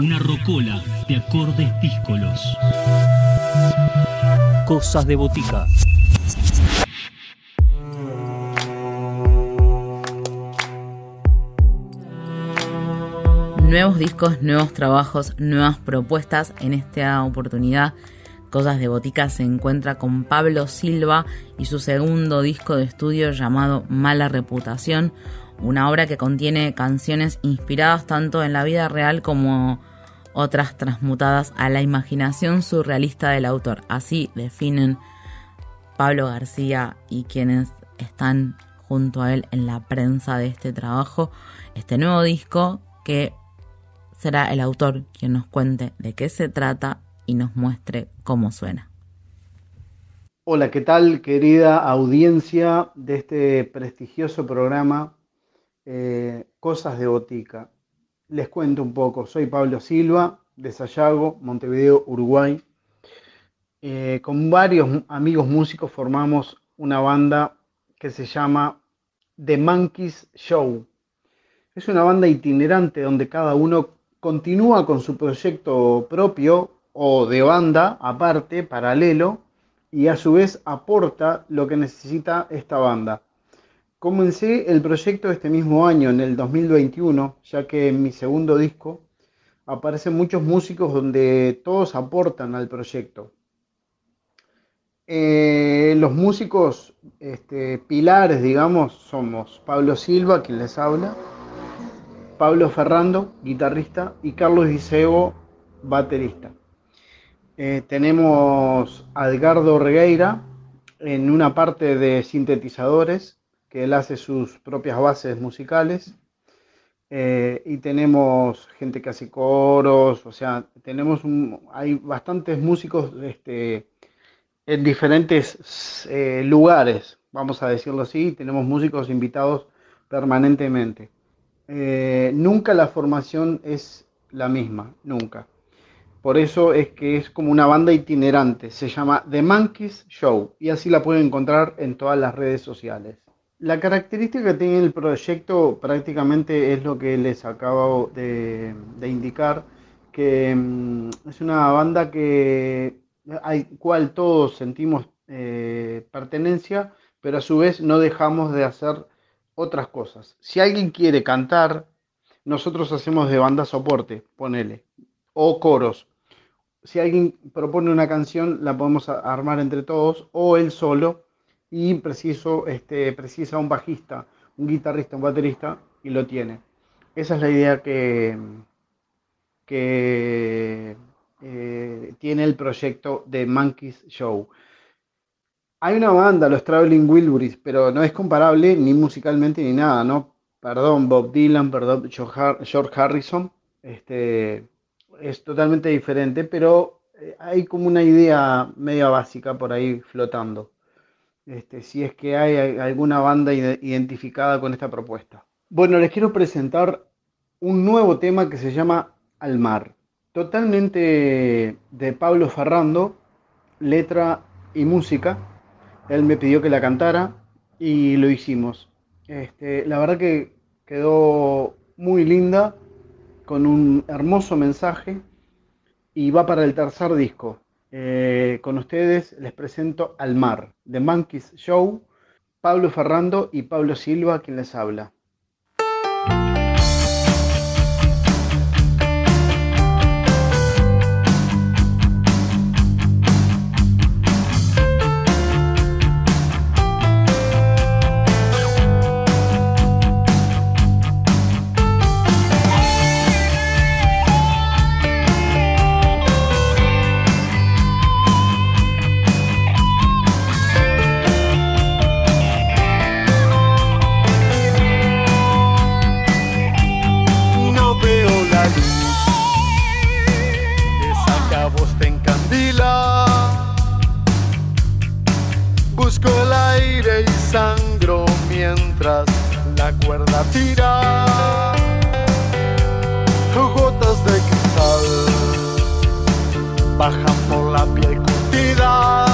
Una rocola de acordes díscolos. Cosas de botica. Nuevos discos, nuevos trabajos, nuevas propuestas. En esta oportunidad, Cosas de Botica se encuentra con Pablo Silva y su segundo disco de estudio llamado Mala Reputación, una obra que contiene canciones inspiradas tanto en la vida real como otras transmutadas a la imaginación surrealista del autor. Así definen Pablo García y quienes están junto a él en la prensa de este trabajo, este nuevo disco que será el autor quien nos cuente de qué se trata y nos muestre cómo suena. Hola, ¿qué tal querida audiencia de este prestigioso programa eh, Cosas de Botica? Les cuento un poco, soy Pablo Silva de Sayago, Montevideo, Uruguay. Eh, con varios amigos músicos formamos una banda que se llama The Monkeys Show. Es una banda itinerante donde cada uno continúa con su proyecto propio o de banda aparte, paralelo, y a su vez aporta lo que necesita esta banda. Comencé el proyecto este mismo año, en el 2021, ya que en mi segundo disco aparecen muchos músicos donde todos aportan al proyecto. Eh, los músicos este, pilares, digamos, somos Pablo Silva, quien les habla, Pablo Ferrando, guitarrista, y Carlos Iseo, baterista. Eh, tenemos a Edgardo Regueira en una parte de sintetizadores, que él hace sus propias bases musicales. Eh, y tenemos gente que hace coros, o sea, tenemos hay bastantes músicos este, en diferentes eh, lugares, vamos a decirlo así, tenemos músicos invitados permanentemente. Eh, nunca la formación es la misma, nunca. Por eso es que es como una banda itinerante, se llama The Monkeys Show y así la pueden encontrar en todas las redes sociales. La característica que tiene el proyecto prácticamente es lo que les acabo de, indicar, que mm, es una banda que al cual todos sentimos eh, pertenencia, pero a su vez no dejamos de hacer otras cosas. Si alguien quiere cantar, nosotros hacemos de banda soporte, ponele, o coros. Si alguien propone una canción, la podemos armar entre todos, o él solo, y preciso, este, precisa un bajista, un guitarrista, un baterista, y lo tiene. Esa es la idea que, que eh, tiene el proyecto de Monkeys Show. Hay una banda, los Traveling Wilburys, pero no es comparable ni musicalmente ni nada, ¿no? Perdón, Bob Dylan, perdón, George Harrison. Este, es totalmente diferente, pero eh, hay como una idea media básica por ahí flotando. Este, si es que hay alguna banda identificada con esta propuesta. Bueno, les quiero presentar un nuevo tema que se llama Al mar. Totalmente de Pablo Ferrando, letra y música él me pidió que la cantara y lo hicimos. Este, la verdad que quedó muy linda, con un hermoso mensaje y va para el tercer disco. Eh, con ustedes les presento Al Mar, de Monkeys Show, Pablo Ferrando y Pablo Silva quien les habla. Y sangro mientras la cuerda tira. Gotas de cristal bajan por la piel curtida.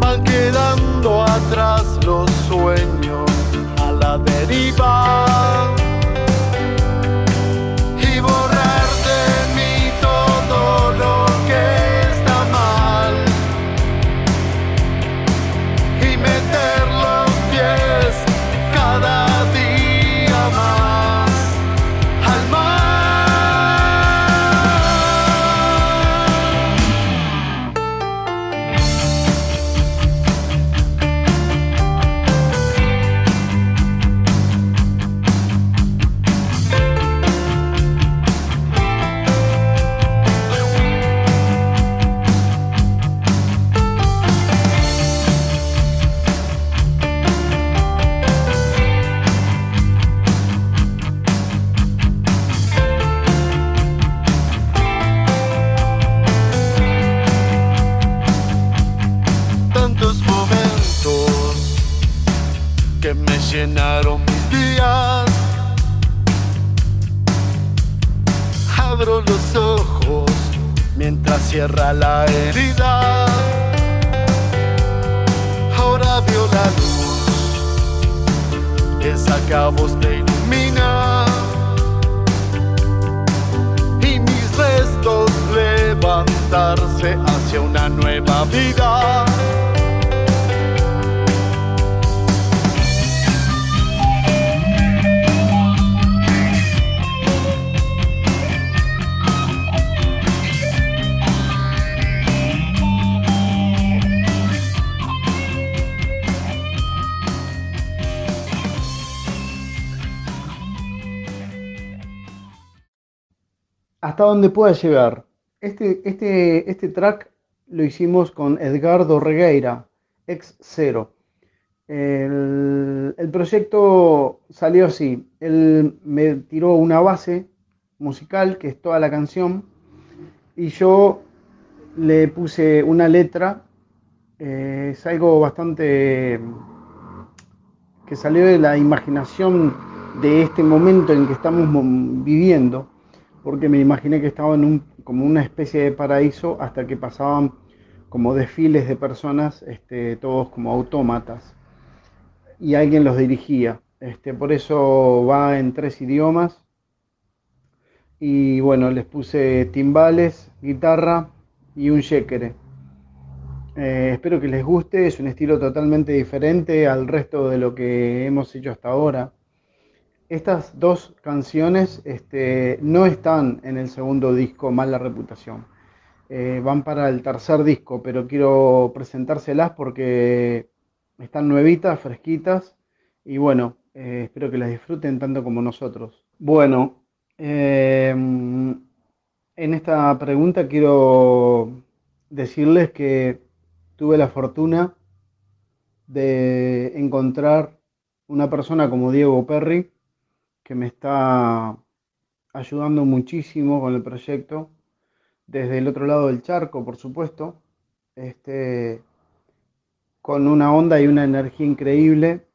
Van quedando atrás los sueños a la deriva. Nueva vida. hasta donde pueda llegar. Este, este, este track lo hicimos con Edgardo Regueira, ex Cero. El, el, proyecto salió así. Él me tiró una base musical, que es toda la canción, y yo le puse una letra. Eh, es algo bastante que salió de la imaginación de este momento en que estamos viviendo porque me imaginé que estaba en un, como una especie de paraíso hasta que pasaban como desfiles de personas, este, todos como autómatas, y alguien los dirigía. Este, por eso va en tres idiomas. Y bueno, les puse timbales, guitarra y un shekere. Eh, espero que les guste, es un estilo totalmente diferente al resto de lo que hemos hecho hasta ahora estas dos canciones este, no están en el segundo disco Mala Reputación. Eh, van para el tercer disco, pero quiero presentárselas porque están nuevitas, fresquitas y bueno, eh, espero que las disfruten tanto como nosotros. Bueno, eh, en esta pregunta quiero decirles que tuve la fortuna de encontrar una persona como Diego Perry, que me está ayudando muchísimo con el proyecto, desde el otro lado del charco, por supuesto, este, con una onda y una energía increíble.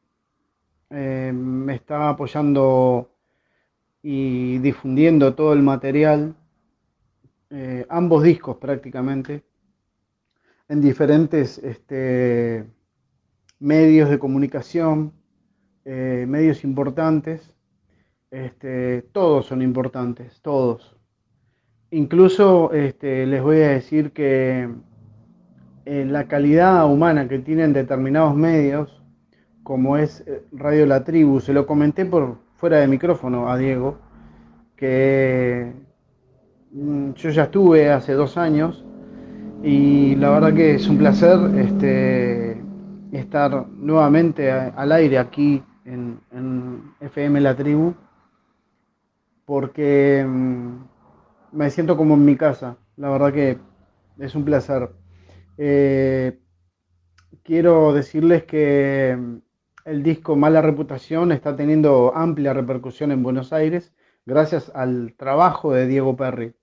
Eh, me está apoyando y difundiendo todo el material, eh, ambos discos prácticamente, en diferentes este, medios de comunicación, eh, medios importantes este, todos son importantes, todos. Incluso este, les voy a decir que eh, la calidad humana que tienen determinados medios, como es eh, Radio La Tribu, se lo comenté por fuera de micrófono a Diego, que mm, yo ya estuve hace dos años y la verdad que es un placer este, estar nuevamente al aire aquí en, FM La Tribu porque mm, me siento como en mi casa. La verdad que es un placer. Eh, quiero decirles que mm, el disco Mala Reputación está teniendo amplia repercusión en Buenos Aires gracias al trabajo de Diego Perry.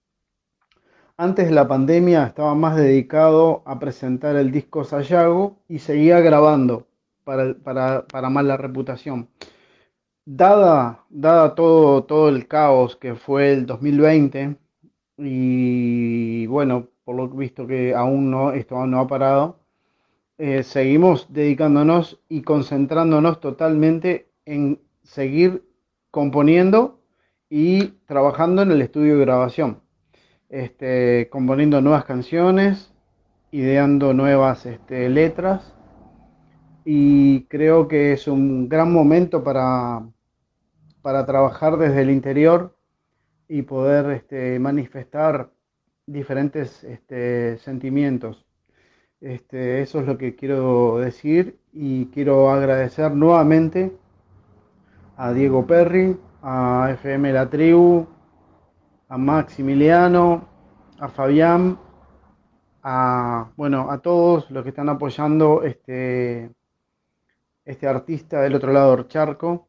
Antes de la pandemia estaba más dedicado a presentar el disco Sayago y seguía grabando para, para, para Mala Reputación dada, dada todo, todo el caos que fue el 2020 y bueno, por lo visto que aún no, esto no ha parado, eh, seguimos dedicándonos y concentrándonos totalmente en seguir componiendo y trabajando en el estudio de grabación, este, componiendo nuevas canciones, ideando nuevas este, letras. Y creo que es un gran momento para, para trabajar desde el interior y poder este, manifestar diferentes este, sentimientos. Este, eso es lo que quiero decir y quiero agradecer nuevamente a Diego Perry, a FM La Tribu, a Maximiliano, a Fabián, a, bueno, a todos los que están apoyando este, este artista del otro lado charco,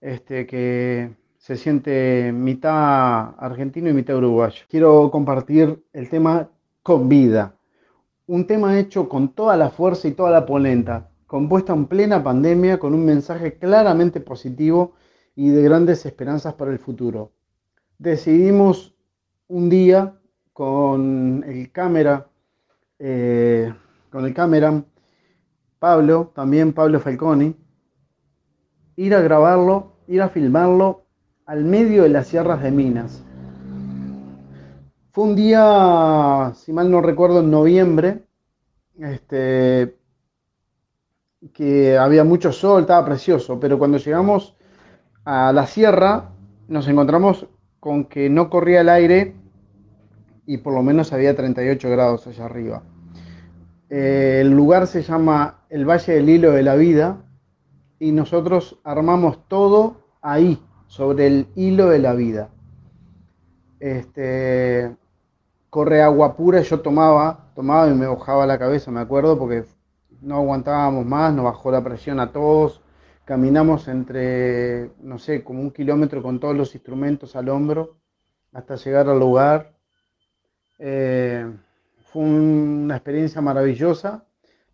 este, que se siente mitad argentino y mitad uruguayo. Quiero compartir el tema Con Vida, un tema hecho con toda la fuerza y toda la polenta. compuesta en plena pandemia con un mensaje claramente positivo y de grandes esperanzas para el futuro. Decidimos un día con el cámara, eh, con el cámara Pablo, también Pablo Falconi, ir a grabarlo, ir a filmarlo al medio de las sierras de Minas. Fue un día, si mal no recuerdo, en noviembre, este, que había mucho sol, estaba precioso, pero cuando llegamos a la sierra nos encontramos con que no corría el aire y por lo menos había 38 grados allá arriba. Eh, el lugar se llama el Valle del Hilo de la Vida y nosotros armamos todo ahí, sobre el hilo de la vida. Este, corre agua pura, yo tomaba, tomaba y me mojaba la cabeza, me acuerdo, porque no aguantábamos más, nos bajó la presión a todos, caminamos entre, no sé, como un kilómetro con todos los instrumentos al hombro hasta llegar al lugar. Eh, fue una experiencia maravillosa,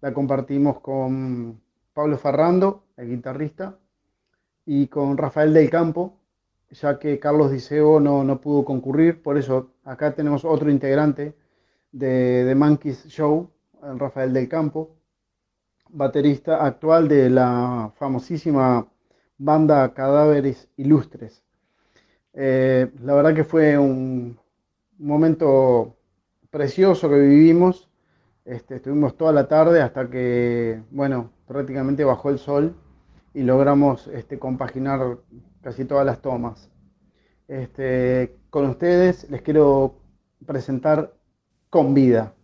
la compartimos con Pablo Ferrando, el guitarrista, y con Rafael del Campo, ya que Carlos Diceo no, no pudo concurrir, por eso acá tenemos otro integrante de, de Monkeys Show, Rafael del Campo, baterista actual de la famosísima banda Cadáveres Ilustres. Eh, la verdad que fue un momento precioso que vivimos. Este, estuvimos toda la tarde hasta que, bueno, prácticamente bajó el sol y logramos este, compaginar casi todas las tomas. Este, con ustedes les quiero presentar Con Vida.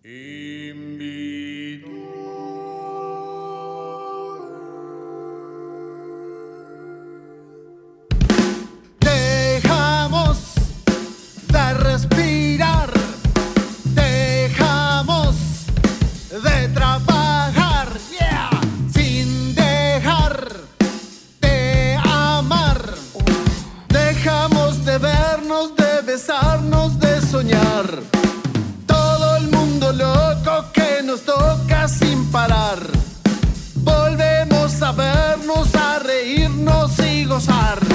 gozar.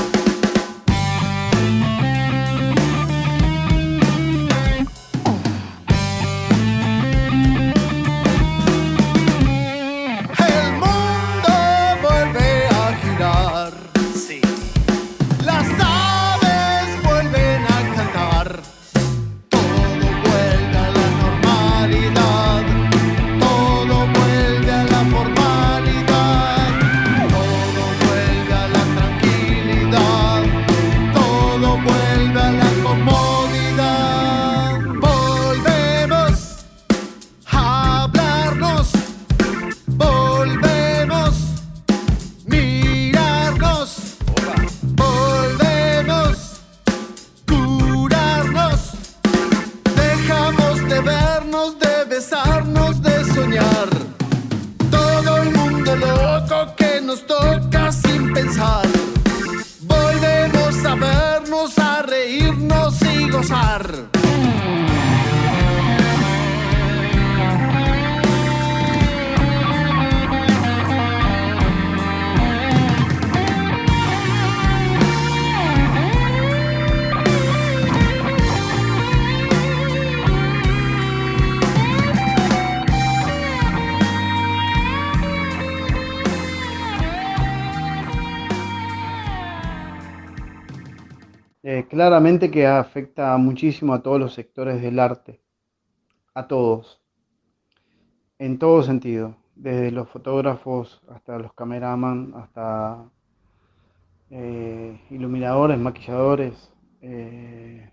nos toca sin pensar. Volvemos a vernos, a reírnos y gozar. Claramente que afecta muchísimo a todos los sectores del arte, a todos, en todo sentido, desde los fotógrafos hasta los cameraman, hasta eh, iluminadores, maquilladores, eh,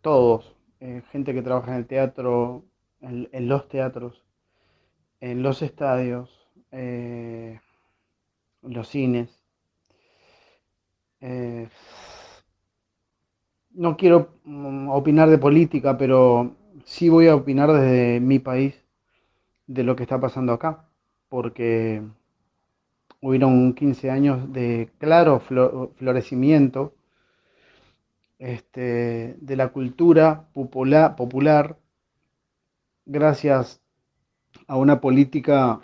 todos, eh, gente que trabaja en el teatro, en, los teatros, en los estadios, en los cines no quiero mm, opinar de política, pero sí voy a opinar desde mi país de lo que está pasando acá, porque hubieron 15 años de claro florecimiento este, de la cultura popular, gracias a una política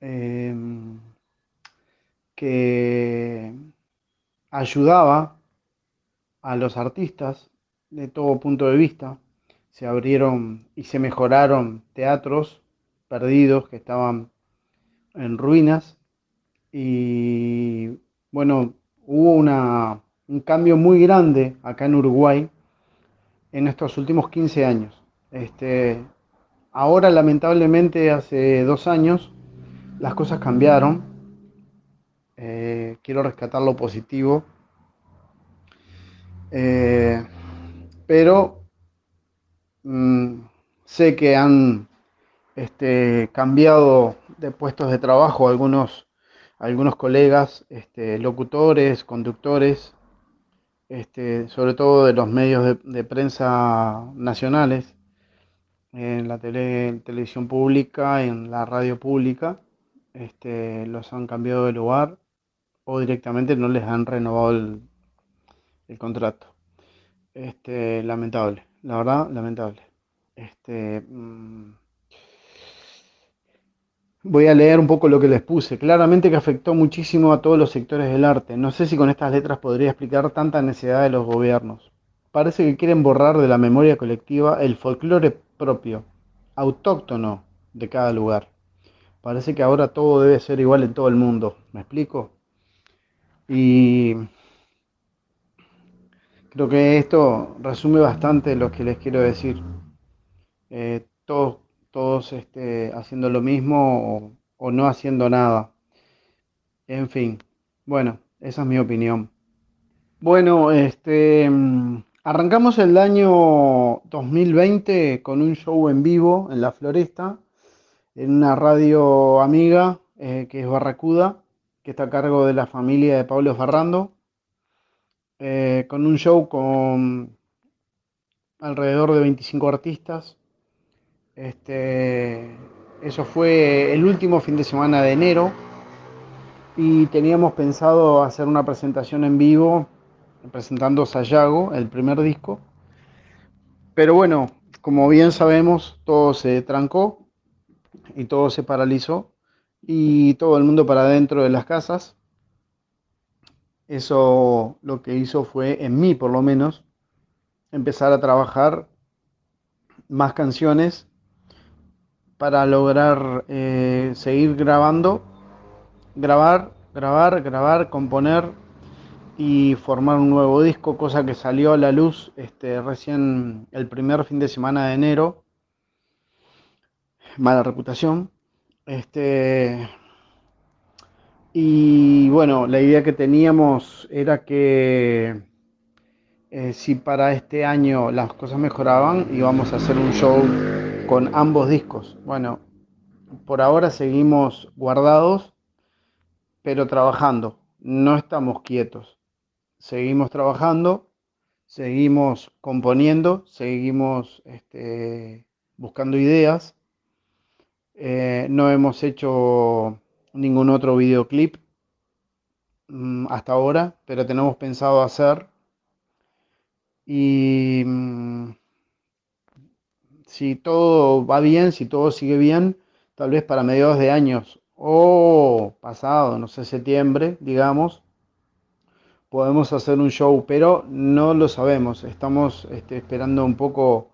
em, que ayudaba a los artistas de todo punto de vista. Se abrieron y se mejoraron teatros perdidos que estaban en ruinas y bueno, hubo una, un cambio muy grande acá en Uruguay en estos últimos 15 años. Este, ahora lamentablemente hace dos años las cosas cambiaron. Eh, quiero rescatar lo positivo. Eh, pero mm, sé que han este, cambiado de puestos de trabajo algunos, algunos colegas, este, locutores, conductores, este, sobre todo de los medios de, prensa nacionales, en la televisión pública, en la radio pública, los han cambiado de lugar o directamente no les han renovado el, el contrato. Este, lamentable, la verdad, lamentable. Este, mm, voy a leer un poco lo que les puse. Claramente que afectó muchísimo a todos los sectores del arte. No sé si con estas letras podría explicar tanta necesidad de los gobiernos. Parece que quieren borrar de la memoria colectiva el folclore propio, autóctono de cada lugar. Parece que ahora todo debe ser igual en todo el mundo. ¿Me explico? Y creo que esto resume bastante lo que les quiero decir. Eh, todos todos este, haciendo lo mismo o, no haciendo nada. En fin, bueno, esa es mi opinión. Bueno, este, arrancamos el año 2020 con un show en vivo en la Floresta, en una radio amiga eh, que es Barracuda, que está a cargo de la familia de Pablo Ferrando, eh, con un show con alrededor de 25 artistas, este, eso fue el último fin de semana de enero y teníamos pensado hacer una presentación en vivo presentando Sayago, el primer disco. Pero bueno, como bien sabemos, todo se trancó y todo se paralizó y todo el mundo para adentro de las casas. Eso lo que hizo fue, en mí por lo menos, empezar a trabajar más canciones para lograr eh, seguir grabando, grabar, grabar, grabar, componer y formar un nuevo disco, cosa que salió a la luz este, recién el primer fin de semana de enero. Mala reputación. Este, y bueno, la idea que teníamos era que eh, si para este año las cosas mejoraban, íbamos a hacer un show con ambos discos. Bueno, por ahora seguimos guardados, pero trabajando. No estamos quietos. Seguimos trabajando, seguimos componiendo, seguimos este, buscando ideas. Eh, no hemos hecho ningún otro videoclip mm, hasta ahora, pero tenemos pensado hacer. Y mm, si todo va bien, si todo sigue bien, tal vez para mediados de años o pasado, no sé, septiembre, digamos, podemos hacer un show, pero no lo sabemos. Estamos este, esperando un poco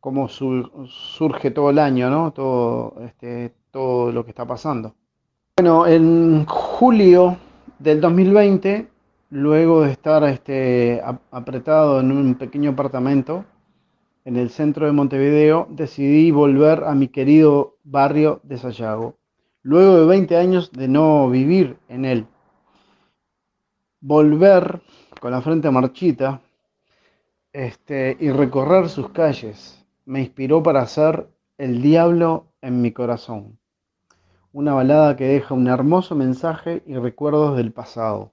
cómo surge todo el año, ¿no? Todo, este, todo lo que está pasando. Bueno, en julio del 2020, luego de estar este, apretado en un pequeño apartamento, en el centro de Montevideo, decidí volver a mi querido barrio de Sayago, luego de 20 años de no vivir en él. Volver con la frente marchita este, y recorrer sus calles me inspiró para hacer El Diablo en mi corazón, una balada que deja un hermoso mensaje y recuerdos del pasado.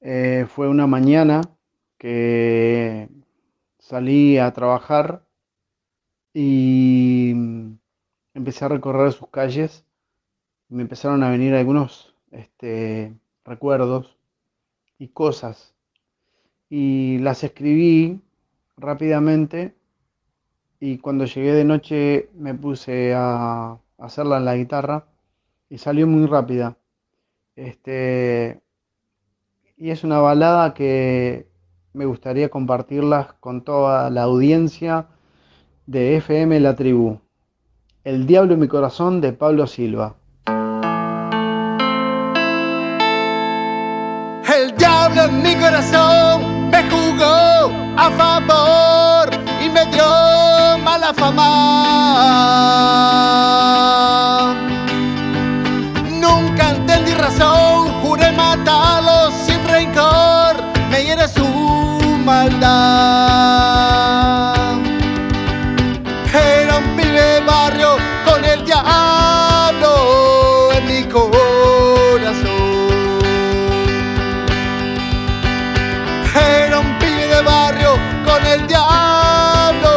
Eh, fue una mañana que salí a trabajar y empecé a recorrer sus calles. Me empezaron a venir algunos este, recuerdos y cosas. Y las escribí rápidamente y cuando llegué de noche me puse a hacerla en la guitarra y salió muy rápida. Este, y es una balada que me gustaría compartirlas con toda la audiencia de FM La Tribu. El Diablo en mi corazón de Pablo Silva. El diablo en mi corazón me jugó a favor y me dio mala fama. Era un pibe barrio con el diablo en mi corazón. Era un pibe de barrio con el diablo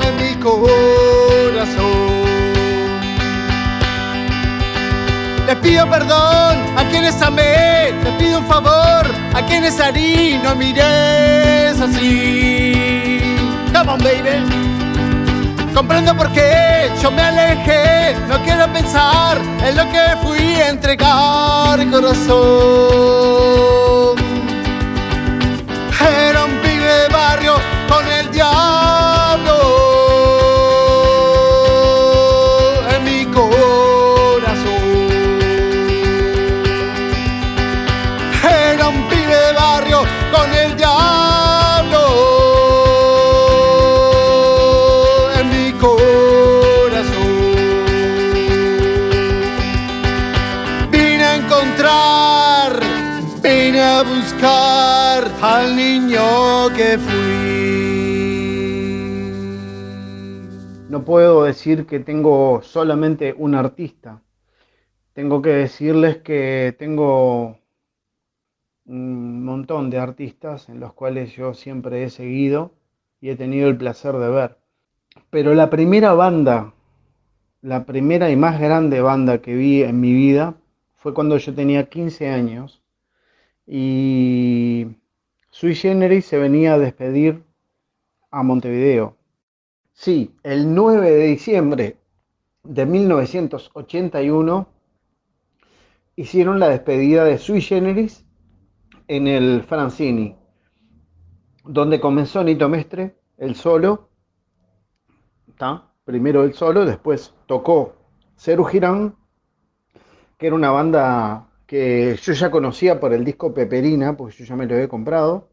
en mi corazón. Les pido perdón a quienes amé, les pido un favor a quienes harí, no mires así. Come on, baby. Comprendo por qué yo me alejé, no quiero pensar en lo que fui a entregar corazón. Era un pibe de barrio con el diablo No puedo decir que tengo solamente un artista. Tengo que decirles que tengo un montón de artistas en los cuales yo siempre he seguido y he tenido el placer de ver. Pero la primera banda, la primera y más grande banda que vi en mi vida fue cuando yo tenía 15 años y Sui Generis se venía a despedir a Montevideo. Sí, el 9 de diciembre de 1981 hicieron la despedida de Sui Generis en el Francini, donde comenzó Nito Mestre, el solo, ¿tá? primero el solo, después tocó Ceru Girán, que era una banda que yo ya conocía por el disco Peperina, porque yo ya me lo había comprado,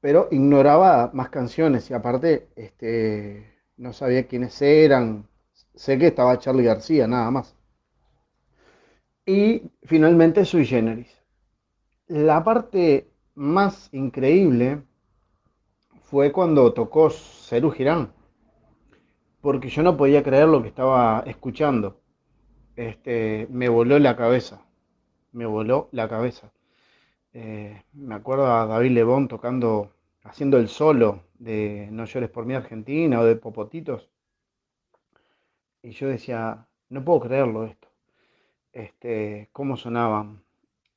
pero ignoraba más canciones y aparte este, no sabía quiénes eran, sé que estaba Charlie García, nada más. Y finalmente Sui Generis. La parte más increíble fue cuando tocó Cerú Girán, porque yo no podía creer lo que estaba escuchando. Este, me voló la cabeza, me voló la cabeza. Eh, me acuerdo a David Lebón tocando, haciendo el solo de No llores por mí Argentina o de Popotitos. Y yo decía, no puedo creerlo esto. Este, cómo sonaban.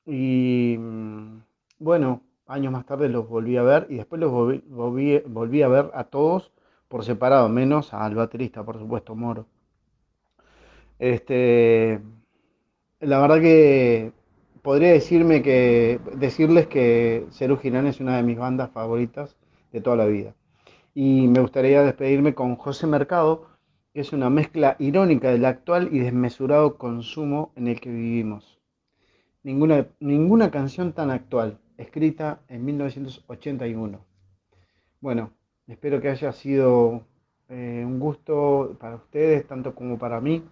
Y mm, bueno, años más tarde los volví a ver y después los volví, volví, a ver a todos por separado, menos al baterista, por supuesto, Moro. Este, la verdad que podría decirme que, decirles que Cerú Girán es una de mis bandas favoritas de toda la vida. Y me gustaría despedirme con José Mercado, que es una mezcla irónica del actual y desmesurado consumo en el que vivimos. Ninguna, ninguna canción tan actual, escrita en 1981. Bueno, espero que haya sido eh, un gusto para ustedes, tanto como para mí,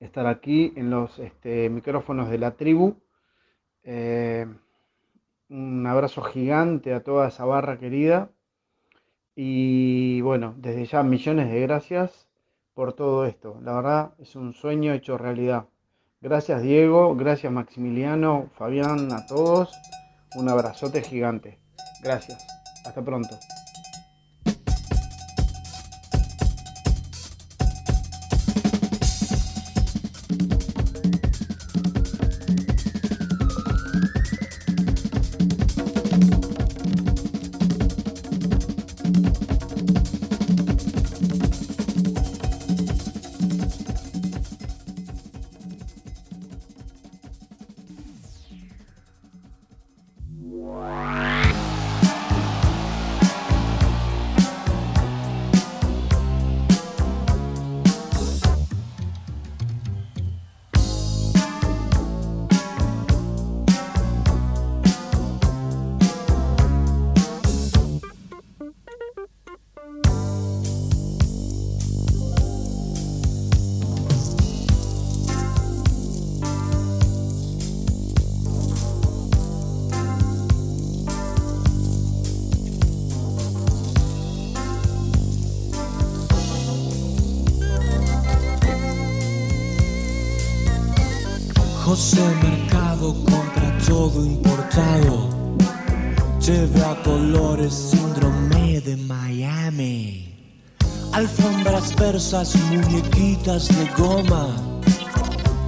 estar aquí en los este, micrófonos de la tribu. Eh, un abrazo gigante a toda esa barra querida. Y bueno, desde ya millones de gracias por todo esto. La verdad es un sueño hecho realidad. Gracias Diego, gracias Maximiliano, Fabián, a todos. Un abrazote gigante. Gracias. Hasta pronto. José Mercado compra todo importado. Lleve a colores síndrome de Miami. Alfombras persas, muñequitas de goma.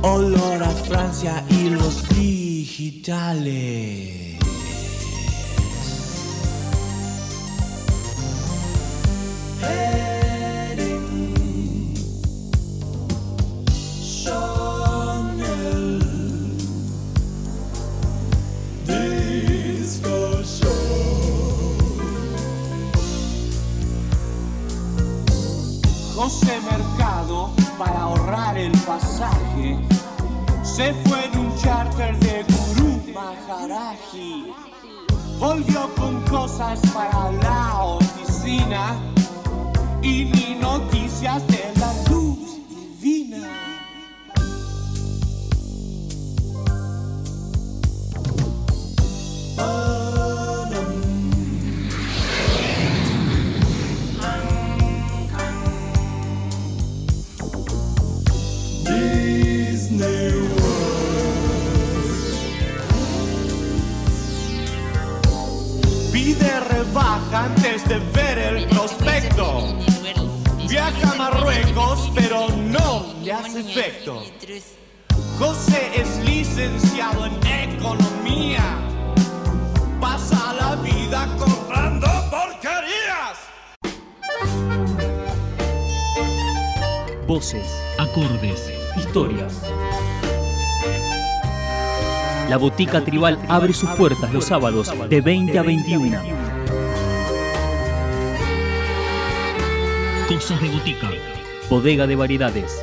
Olor a Francia y los digitales. José pasaje, se fue en un charter de Gurú Maharaji. Volvió con cosas para la oficina y ni noticias de efecto. José es licenciado en economía. Pasa la vida comprando porquerías. Voces, acordes, historias. La Botica Tribal abre sus puertas los sábados de 20 a 21. Cosas de Botica. Bodega de variedades.